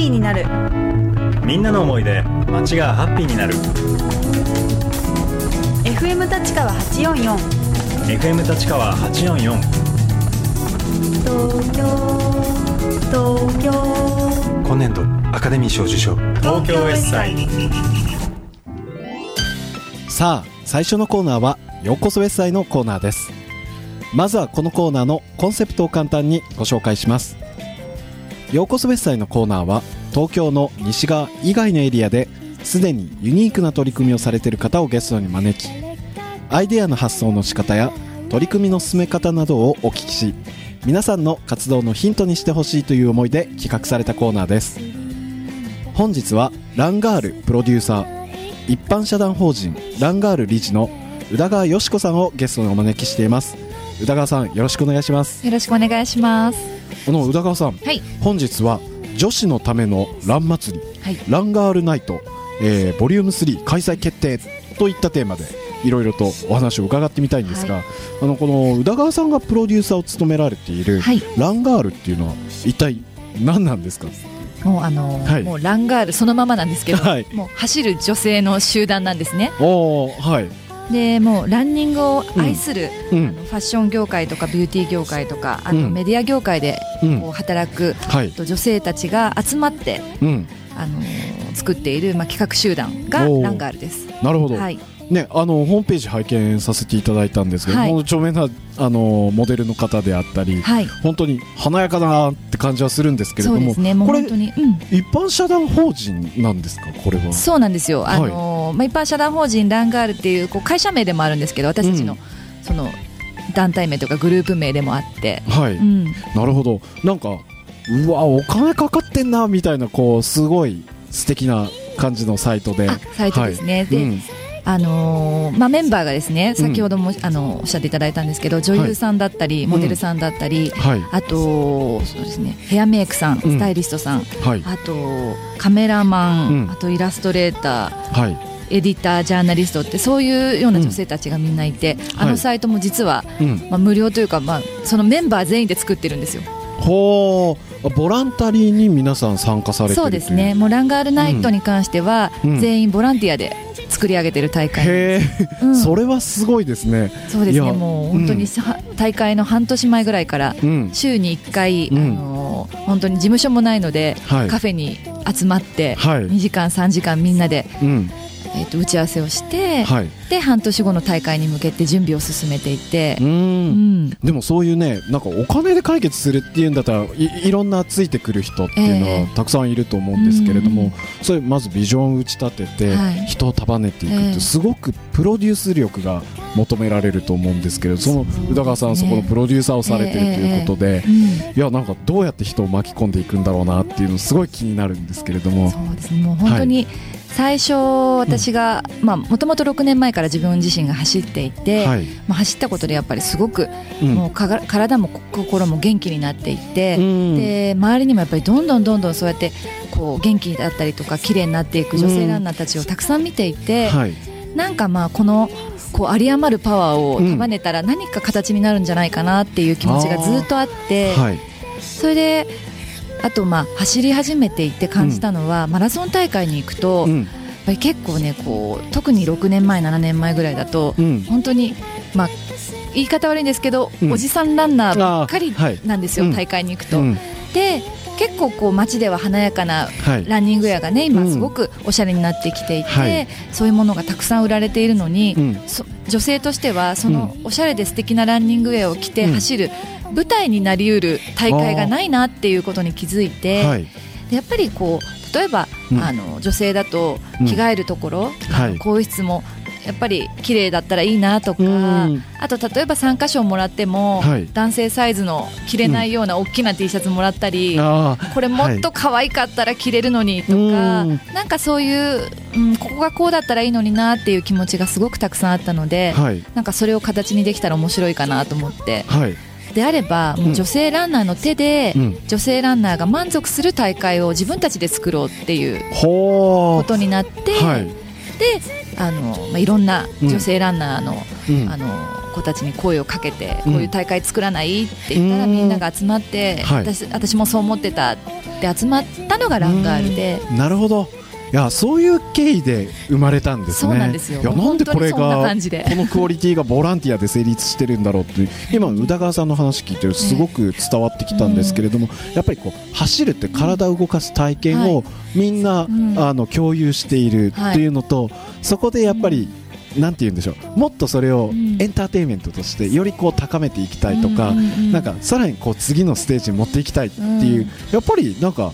ピーになる。みんなの思いで街がハッピーになる。FM 立川844 FM 立川844東京東京。今年度アカデミー賞受賞。東京エッサイさあ最初のコーナーはようこそウェッサイのコーナーです。まずはこのコーナーのコンセプトを簡単にご紹介しますようこそウェッサイのコーナーは東京の西側以外のエリアですでにユニークな取り組みをされている方をゲストに招きアイデアの発想の仕方や取り組みの進め方などをお聞きし皆さんの活動のヒントにしてほしいという思いで企画されたコーナーです。本日はランガールプロデューサー一般社団法人ランガール理事の宇田川よし子さんをゲストにお招きしています。宇田川さんよろしくお願いします。よろしくお願いします。この宇田川さんはい。本日は女子のためのラン祭り、はいランガールナイト、えーボリューム3開催決定といったテーマでいろいろとお話を伺ってみたいんですが、あのこの宇田川さんがプロデューサーを務められている、はい。ランガールっていうのは一体何なんですか？もうあの、はいもうランガールそのままなんですけど、はいもう走る女性の集団なんですね。はい、でもうランニングを愛する、うんあのファッション業界とかビューティー業界とかあとうんメディア業界でうんこう働く、はいと女性たちが集まって、うん、あの作っている、まあ、企画集団がランガールです。なるほど、はい。ね、あのホームページ拝見させていただいたんですけど、はい著名なあのモデルの方であったり、はい。本当に華やかだなって感じはするんですけれども、そうですね。もうこれ本当に、うん。一般社団法人なんですか、これは。そうなんですよ、あのまあ、一般社団法人ランガールっていうこう会社名でもあるんですけど私たちの,、うん。その団体名とかグループ名でもあって、はい、うん、なるほど、なんか、うわ、お金かかってんなみたいな、こう、すごい素敵な感じのサイトで。あサイトですね、で、うん。あのーまあ、メンバーがですね先ほども、あのおっしゃっていただいたんですけど女優さんだったり、モデルさんだったり、はい、あとそうですねヘアメイクさん、うん。スタイリストさんはい、あとカメラマン、うん。あとイラストレーターはい、エディタージャーナリストってそういうような女性たちがみんないて、あはい。のサイトも実は、うん、まあ、無料というか、まあ、そのメンバー全員で作ってるんですよ。ほう、ボランタリーに皆さん参加されてるそうですね。もうランガールナイトに関しては、うん。全員ボランティアで作り上げてる大会。へえ、うん。それはすごいですね。そうですね。もう本当にさ、大会の半年前ぐらいからうん、週に1回、うん。あのー本当に事務所もないので、はい。カフェに集まって、はい。2時間3時間みんなで、うん、えー、と打ち合わせをして、はい、で半年後の大会に向けて準備を進めていて。う、。うん。ん。でもそういうねなんかお金で解決するっていうんだったらいいろんなついてくる人っていうのはええ。たくさんいると思うんですけれども、うん。それまずビジョンを打ち立てて、はい。人を束ねていくって、ええ。すごくプロデュース力が求められると思うんですけれどその宇田川さん、そこのプロデューサーをされてるということで、うん。いやなんかどうやって人を巻き込んでいくんだろうなっていうのすごい気になるんですけれども。そうです。ねもう本当に最初私がまあもともと6年前から自分自身が走っていて、はい。まあ、走ったことでやっぱりすごくうん。もう体も心も元気になっていって、うん。で周りにもやっぱりどんどんどんどんそうやってこう元気だったりとか綺麗になっていく女性ランナーたちをたくさん見ていて、はい。なんかまあこのこう有り余るパワーを束ねたら何か形になるんじゃないかなっていう気持ちがずっとあって、はい。それであとまあ走り始めていって感じたのは、マラソン大会に行くと、うん。やっぱり結構ねこう特に6年前7年前ぐらいだと、うん。本当にまあ言い方悪いんですけど、うん。おじさんランナーばっかりなんですよ、うん。大会に行くと。うん。で結構こう街では華やかなはい。ランニングウェアがね今うん。すごくおしゃれになってきていて、はい。そういうものがたくさん売られているのに、うん。そ女性としてはそのおしゃれで素敵なランニングウェアを着てうん。走る舞台になりうる大会がないなっていうことに気づいて、はい。でやっぱりこう例えば、うん。あの女性だと着替えるところ、はい。更衣室もやっぱり綺麗だったらいいなとか、うん。あと例えば参加賞もらっても、はい。男性サイズの着れないような大きな T シャツもらったり、あー。これもっと可愛かったら着れるのにとか、うん。なんかそういう、うん、ここがこうだったらいいのになっていう気持ちがすごくたくさんあったので、はい。なんかそれを形にできたら面白いかなと思ってはいであればもう女性ランナーの手で、うん。女性ランナーが満足する大会を自分たちで作ろうっていうほことになって、はい。であの、まあ、いろんな女性ランナーの,、うん。あの子たちに声をかけて、うん。こういう大会作らないって言ったらうん。みんなが集まって、はい。私私もそう思ってたって集まったのがランガールで。なるほどいやそういう経緯で生まれたんですね。そうなんですよ。いやなんでこれがこのクオリティがボランティアで成立してるんだろうって今宇田川さんの話聞いてるすごく伝わってきたんですけれども、やっぱりこう走るって体を動かす体験をみんな、うん。あの共有しているっていうのと、そこでやっぱり、なんて言うんでしょう。もっとそれをうん。エンターテインメントとしてよりこう高めていきたいとか、なんかさらにこう次のステージに持っていきたいっていう、うん。やっぱりなんか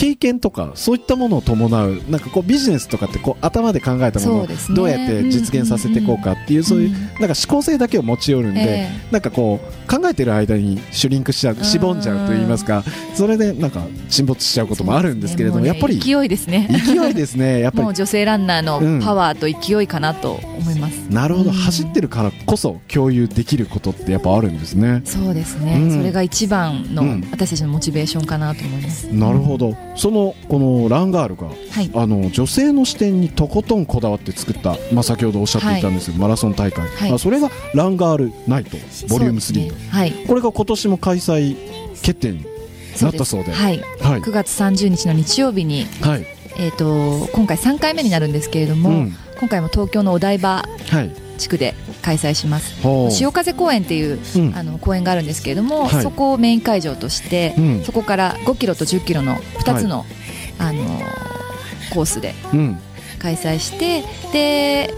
経験とかそういったものを伴うなんかこうビジネスとかってこう頭で考えたものをどうやって実現させていこうかっていうそういううんなんか思考性だけを持ち寄るんで、えなんかこう考えてる間にシュリンクしちゃうしぼんじゃうと言いますかそれでなんか沈没しちゃうこともあるんですけれども、ね。やっぱり勢いですね。勢いですねやっぱり。女性ランナーうん。のパワーと勢いかなと思います、なるほど。うん。走ってるからこそ共有できることってやっぱあるんですね。そうですね、うん。それが一番のうん。私たちのモチベーションかなと思います、なるほどそのこのランガールがはい。あの女性の視点にとことんこだわって作った、まあ、先ほどおっしゃっていたんですけど、マラソン大会、はい。あそれがランガールナイトボリューム3、そうですね。はい。これが今年も開催決定になったそうで。はい、はい。9月30日の日曜日に、はい、えー、と今回3回目になるんですけれども、うん。今回も東京のお台場はい。地区で開催します。潮風公園っていううん。あの公園があるんですけれども、はい。そこをメイン会場として、うん。そこから5キロと10キロの2つの、あのコースでうん。開催してで、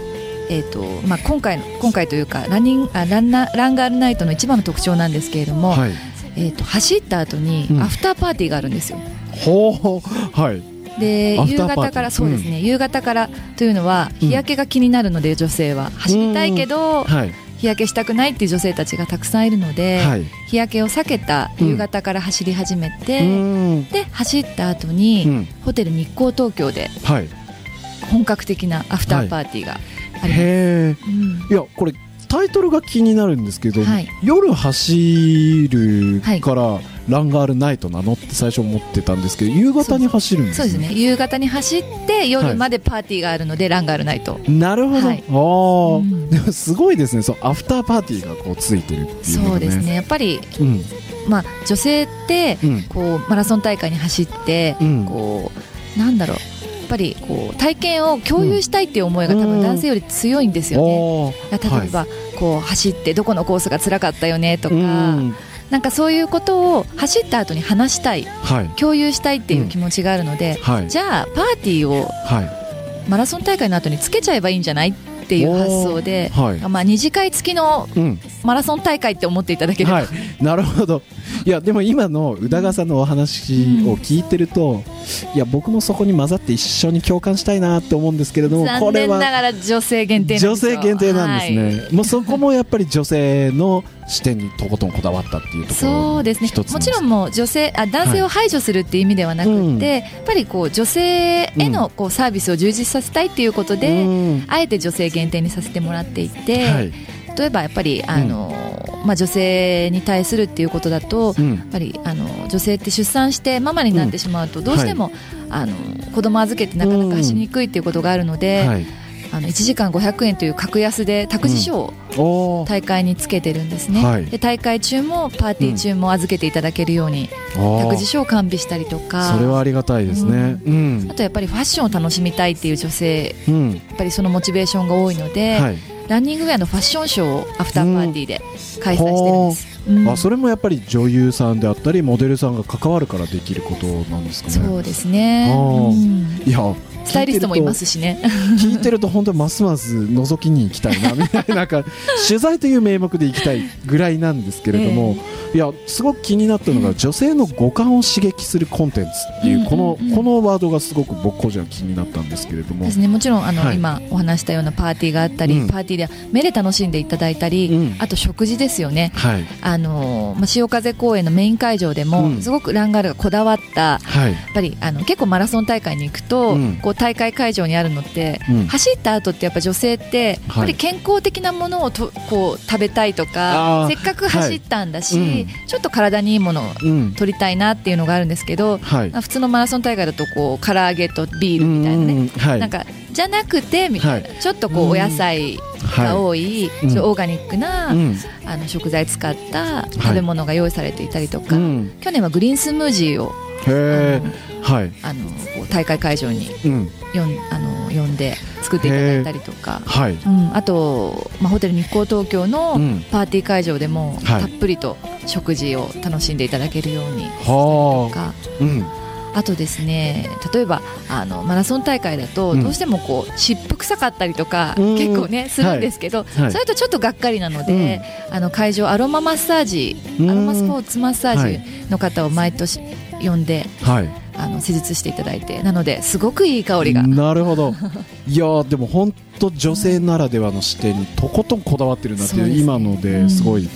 えーとまあ、今回の今回というかランニングあランナランガールナイトの一番の特徴なんですけれども、はい。えー、と走った後にうん。アフターパーティーがあるんですよ。ほう。はいで夕方からそうですね、夕方からというのは日焼けが気になるので女性は。走りたいけどはい。日焼けしたくないっていう女性たちがたくさんいるので、はい。日焼けを避けた夕方から走り始めて、うん。で走った後に、うん。ホテル日光東京ではい。本格的なアフターパーティーがあります、へえうん。いやこれタイトルが気になるんですけど、はい。夜走るからランガールナイトなのって最初思ってたんですけど夕方に走るんですそうです。ね。夕方に走って夜までパーティーがあるので、ランガールナイト。なるほど、はい。ああ、うん。でもすごいですね。そうアフターパーティーがこうついてるっていうのがそうですね。やっぱり、うん。まあ、女性ってうん。こうマラソン大会に走って、うん。こうなんだろうぱりこう体験を共有したいっていう思いが多分男性より強いんですよね。例えば、こう走ってどこのコースが辛かったよねとか、うん。なんかそういうことを走った後に話したいはい。共有したいっていう気持ちがあるので、はい。じゃあパーティーをはい。マラソン大会の後につけちゃえばいいんじゃないっていう発想で、はい。まあ、二次会付きのうん。マラソン大会って思っていただければ、はい、なるほど。いやでも今の宇田川さんのお話を聞いてると、いや僕もそこに混ざって一緒に共感したいなと思うんですけれどもこ残れは念ながら女性限定なん女性限定なんですね、はいもうそこもやっぱり女性の視点にとことんこだわったっていうところそうですね。もちろんもう女性あ男性を排除するっていう意味ではなくて、うん。やっぱりこう女性へのこうサービスを充実させたいっていうことで、うん。あえて女性限定にさせてもらっていて、はい。例えばやっぱりあの、まあ、女性に対するっていうことだと、うん。やっぱりあの女性って出産してママになってしまうとどうしても、あの子供預けてなかなか走りにくいっていうことがあるので、はい。あの1時間500円という格安で託児所を大会につけてるんですね、はい。で大会中もパーティー中も預けていただけるように託児所を完備したりとか。それはありがたいですね。うん。あとやっぱりファッションを楽しみたいっていう女性うん。やっぱりそのモチベーションが多いので、はいランニングウェアのファッションショーをアフターパーティーで開催してるんです、うん。あそれもやっぱり女優さんであったりモデルさんが関わるからできることなんですかね。そうですね、いやスタイリストもいますしね。聞いてると本当にますます覗きに行きたいなみたいななんか 取材という名目で行きたいぐらいなんですけれども、いやすごく気になったのが女性の五感を刺激するコンテンツっていうこのうんうんうん。このワードがすごく僕個人は気になったんですけれども。ですね。もちろんあの、はい今お話したようなパーティーがあったり、うん。パーティーでは目で楽しんでいただいたり、うん。あと食事ですよね。はい。あの、まあ、潮風公園のメイン会場でも、うん。すごくランガールがこだわったはい。やっぱりあの結構マラソン大会に行くと、うん。こう大会会場にあるのって、うん。走った後ってやっぱ女性ってやっぱり健康的なものをとこう食べたいとあー。かせっかく走ったんだし、はいうん。ちょっと体にいいものをうん。取りたいなっていうのがあるんですけど、は普通のマラソン大会だとこう唐揚げとビールみたいなね、うんはい。なんかじゃなくてみたいな、ちょっとこうお野菜が多い、オーガニックな、うん。あの食材使った食べ物が用意されていたりとか、うん。去年はグリーンスムージーをへえはい。あの大会会場にうん。よんあの呼んで作っていただいたりとか、はい。うん、あと、まあ、ホテル日光東京のうん。パーティー会場でも、はい。たっぷりと食事を楽しんでいただけるようにはあとか。うんあとですね例えばあのマラソン大会だとうん。どうしてもこう湿布臭かったりとか、うん。結構ねするんですけど、はい。それとちょっとがっかりなので、あの会場アロママッサージうん。アロマスポーツマッサーはい。ジの方を毎年呼んではい。あの施術していただいてなのですごくいい香りが。なるほど。いやーでも本当女性ならではの視点にとことんこだわってるなっていうね。今のですごい、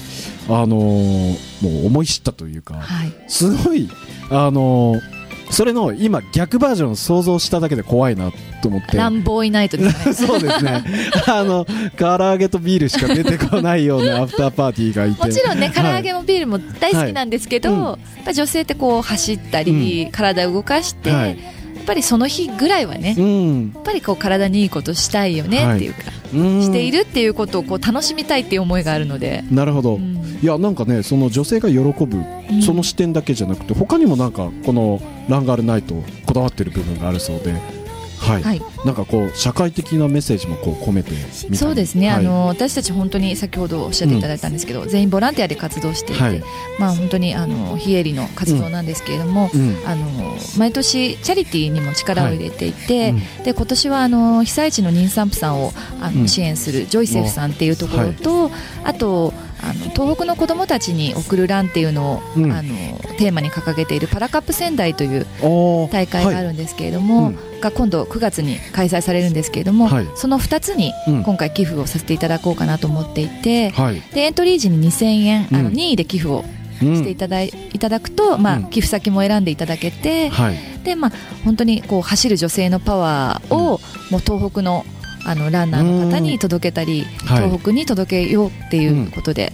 あのーもう思い知ったというかはい。すごいあのーそれの今逆バージョンを想像しただけで怖いなと思って。ランボーイナイトですね。そうですね。あの唐揚げとビールしか出てこないようなアフターパーティーがいて。もちろんね唐揚げはもビールも大好きなんですけど、はい。うんやっぱ女性ってこう走ったり、体を動かして、はい。やっぱりその日ぐらいはね、い、うん。やっぱりこう体にいいことしたいよねっていうか、うん。しているっていうことをこう楽しみたいっていう思いがあるので、なるほど、うんいやなんかねその女性が喜ぶうん。その視点だけじゃなくて他にもなんかこのランガールナイトこだわってる部分があるそうではい、はい、なんかこう社会的なメッセージもこう込めてみたいそうですね、はい。あの私たち本当に先ほどおっしゃっていただいたんですけど、全員ボランティアで活動していて、はい。まあ本当にあの非営利の活動なんですけれども、うん。あの毎年チャリティーにも力を入れていて、うん。で今年はあの被災地の妊産婦さんをあの、うん。支援するジョイセフさんっていうところと、あとあの東北の子どもたちに送るランっていうのを、うん。あのテーマに掲げているパラカップ仙台という大会があるんですけれども、はい。が今度9月に開催されるんですけれども、はい。その2つにうん。今回寄付をさせていただこうかなと思っていて、はい、でエントリー時に2000円、あうん。の任意で寄付をうんしていただい,、いただくと、まあうん。寄付先も選んでいただけて、はい。でまあ、本当にこう走る女性のパワーを、もう東北のあのランナーの方に届けたり、はい。東北に届けようっていうことで、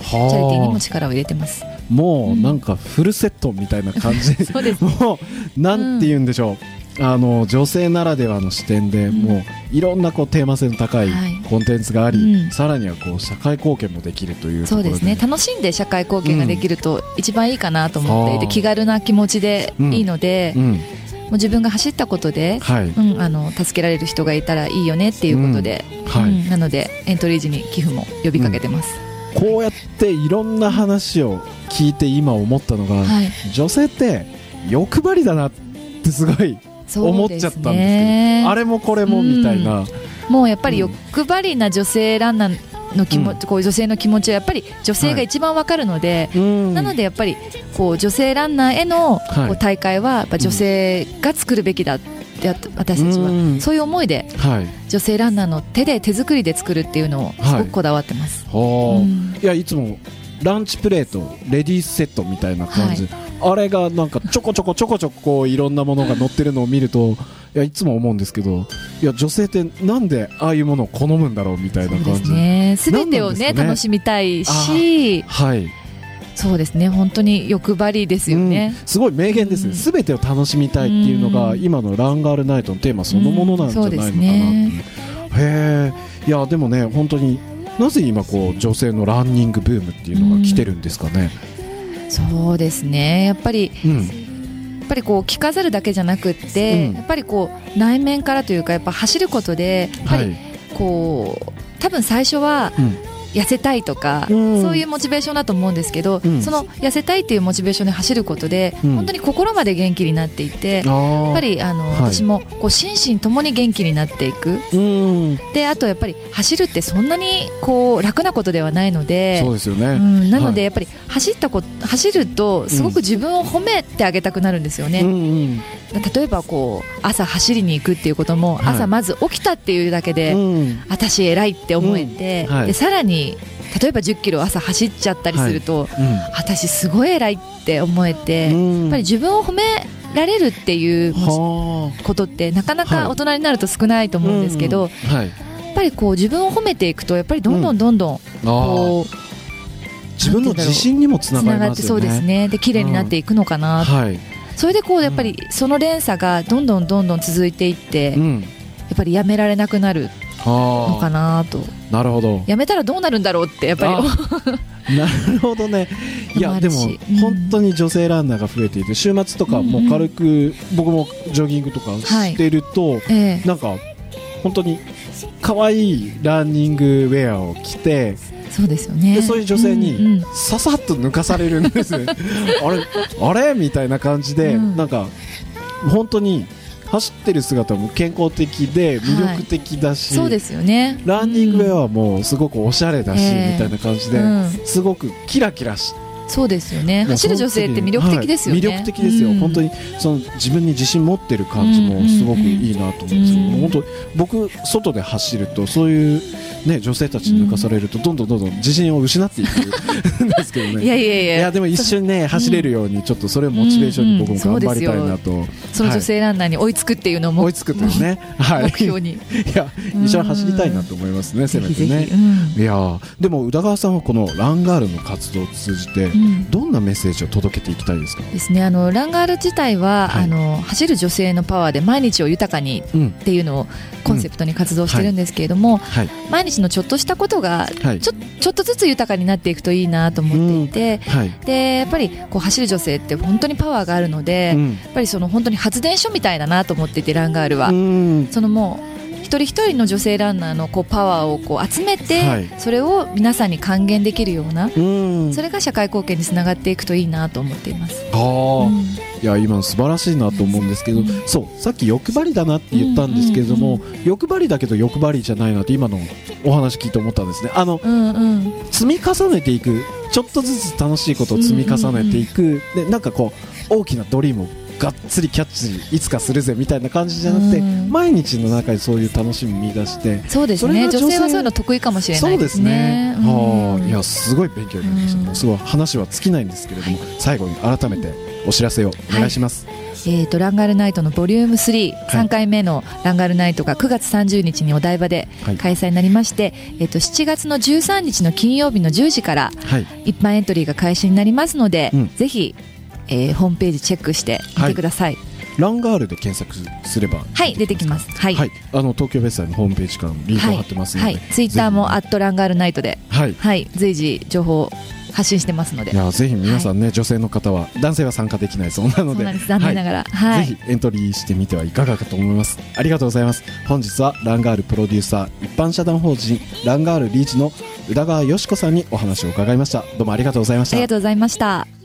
チャリティーにも力を入れてます。もうなんかフルセットみたいな感じ。そうです。もうなんて言うんでしょう、あの女性ならではの視点で、うん。もういろんなこうテーマ性の高いはい。コンテンツがあり、うん。さらにはこう社会貢献もできるというそうですね。楽しんで社会貢献ができると一番いいかなと思っていて、うん。気軽な気持ちでいいので、もうんう自分が走ったことで、はい、うん、あの助けられる人がいたらいいよねっていうことで、はい。うんなのでエントリー時に寄付も呼びかけてます。こうやっていろんな話を聞いて今思ったのが、はい。女性って欲張りだなってすごい思っちゃったんですけどねあれもこれもみたいな、もうやっぱり欲張りな女性ランナーの気持ち、こう女性の気持ちはやっぱり女性が一番わかるので、うん。なのでやっぱりこう女性ランナーへのはい。こう大会はやっぱ女性が作るべきだって私たちうん。はそういう思いではい。女性ランナーの手で手作りで作るっていうのをすごくこだわってます。はあ。うん。いやいつもランチプレートレディースセットみたいな感じ、あれがなんかちょこちょこちょこちょこいろんなものが載ってるのを見るといやいつも思うんですけどいや女性ってなんでああいうものを好むんだろうみたいな感じ。ね。すべてをねね。楽しみたいし、はい。そうですね。本当に欲張りですよね。うん。すごい名言ですね、うん。すべてを楽しみたいっていうのが、うん。今のランガールナイトのテーマそのものなんじゃないのかなっていう、うんへえいやでもね本当になぜ今こう女性のランニングブームっていうのが来てるんですかね、そうですね。やっぱりうん。やっぱりこう着飾るだけじゃなくって、うん。やっぱりこう内面からというかやっぱ走ることでやっぱりはい。こう多分最初はうん痩せたいとか、うん。そういうモチベーションだと思うんですけど、うん。その痩せたいっていうモチベーションで走ることで、うん。本当に心まで元気になっていて、あやっぱりあの、はい。私もこう心身ともに元気になっていく。うん。であとやっぱり走るってそんなにこう楽なことではないのでそうですよね、うん、なのはい。でやっぱり走ったこ走るとすごく自分を褒めてあげたくなるんですよね、うんうん。例えばこう朝走りに行くっていうことも、はい。朝まず起きたっていうだけで、うん。私偉いって思えて、でさらに例えば1 0キロ朝走っちゃったりすると、私すごい偉いって思えて、うん。やっぱり自分を褒められるっていうはことってなかなはい。か大人になると少ないとあ思うんですけど、うん。はい。やっぱりこう自分を褒めていくとやっぱりどんどんどんどんあこうー自分の自信にもつながってそうですね。で綺麗になっていくのかな、はい、それでこうやっぱりその連鎖がどんどんどんどん続いていって、うん。っぱりやめられなくなるのかはなと。あなるほど。やめたらどうなるんだろうってやっぱり。あ なるほどね。いやでも本当に女性ランナーが増えていて週末とかもう軽く僕もジョギングとかしてると、ええ。なんか本当に可愛いランニングウェアを着てそうですよね。でそういう女性にささっと抜かされるんです。あれ？あれ？みたいな感じで、うん。なんか本当に走ってる姿も健康的で魅力的だし、そうですよね。ランニングウェアもすごくおしゃれだし、ええ。みたいな感じで、うん。すごくキラキラしそうですよね。走る女性って魅力的ですよね、はい魅力的ですよ、うん。本当にその自分に自信持ってる感じもすごくいいなと思うんですけど、うん。本当僕外で走るとそういうね女性たちに抜かされるとどんどんどんどん自信を失っていくんですけどね。いやいやいや。いやでも一緒にね走れるようにちょっとそれをモチベーションに僕も頑張りたいなと、その女性ランナーに追いつくっていうのも、追いつくというね、はい、目標に。いや一緒に走りたいなと思いますね、せめてねいやーでも宇田川さんはこのランガールの活動を通じて、うんどんなメッセージを届けていきたいですか、ですね。あのランガール自体は、はい。あの走る女性のパワーで毎日を豊かにうん。っていうのをコンセプトに活動してるんですけれども、はい。毎日のちょっとしたことがはい。ちょちょっとずつ豊かになっていくといいなと思っていて、はい。でやっぱりこう走る女性って本当にパワーがあるので、うん。やっぱりその本当に発電所みたいだなと思っていてランガールは、うん。そのもう一人一人の女性ランナーのこうパワーをこう集めて、はい。それを皆さんに還元できるような、うん。それが社会貢献につながっていくといいなと思っています。あー。うん。いや今の素晴らしいなと思うんですけど、うん。そうさっき欲張りだなって言ったんですけれども、欲張りだけど欲張りじゃないなって今のお話聞いて思ったんですね。あのうんうん。積み重ねていく。ちょっとずつ楽しいことを積み重ねていく、でなんかこう大きなドリームをがっつりキャッチいつかするぜみたいな感じじゃなくて、うん。毎日の中でそういう楽しみ見出してそうですね。が女性はそういうの得意かもしれないでそうですすねね。はあ、いやうんすごい勉強になりました、うんすごい話は尽きないんですけれども、最後に改めてお知らせをお願いします。えー、とランガールナイトのボリューム33、はい。3回目のランガールナイトが9月30日にお台場ではい。開催になりまして、えー、と7月の13日の金曜日の10時からはい、一般エントリーが開始になりますので、うん。ぜひ、えーホームページチェックしてみてください。ランガールで検索すればはい、出てきます。はい、はい、あの東京ベッサイのホームページからもリンクを貼ってますので、はい、ツイッターも「アットランガールナイトで」はい、はい、随時情報を発信してますので。いやぜひ皆さんね、女性の方は男性は参加できないそうなので 残念ながら。ははいい、ぜひエントリーしてみてはいかがかと思います。ありがとうございます。本日はランガールプロデューサー一般社団法人ランガールリーチの宇田川よし子さんにお話を伺いました。どうもありがとうございました。ありがとうございました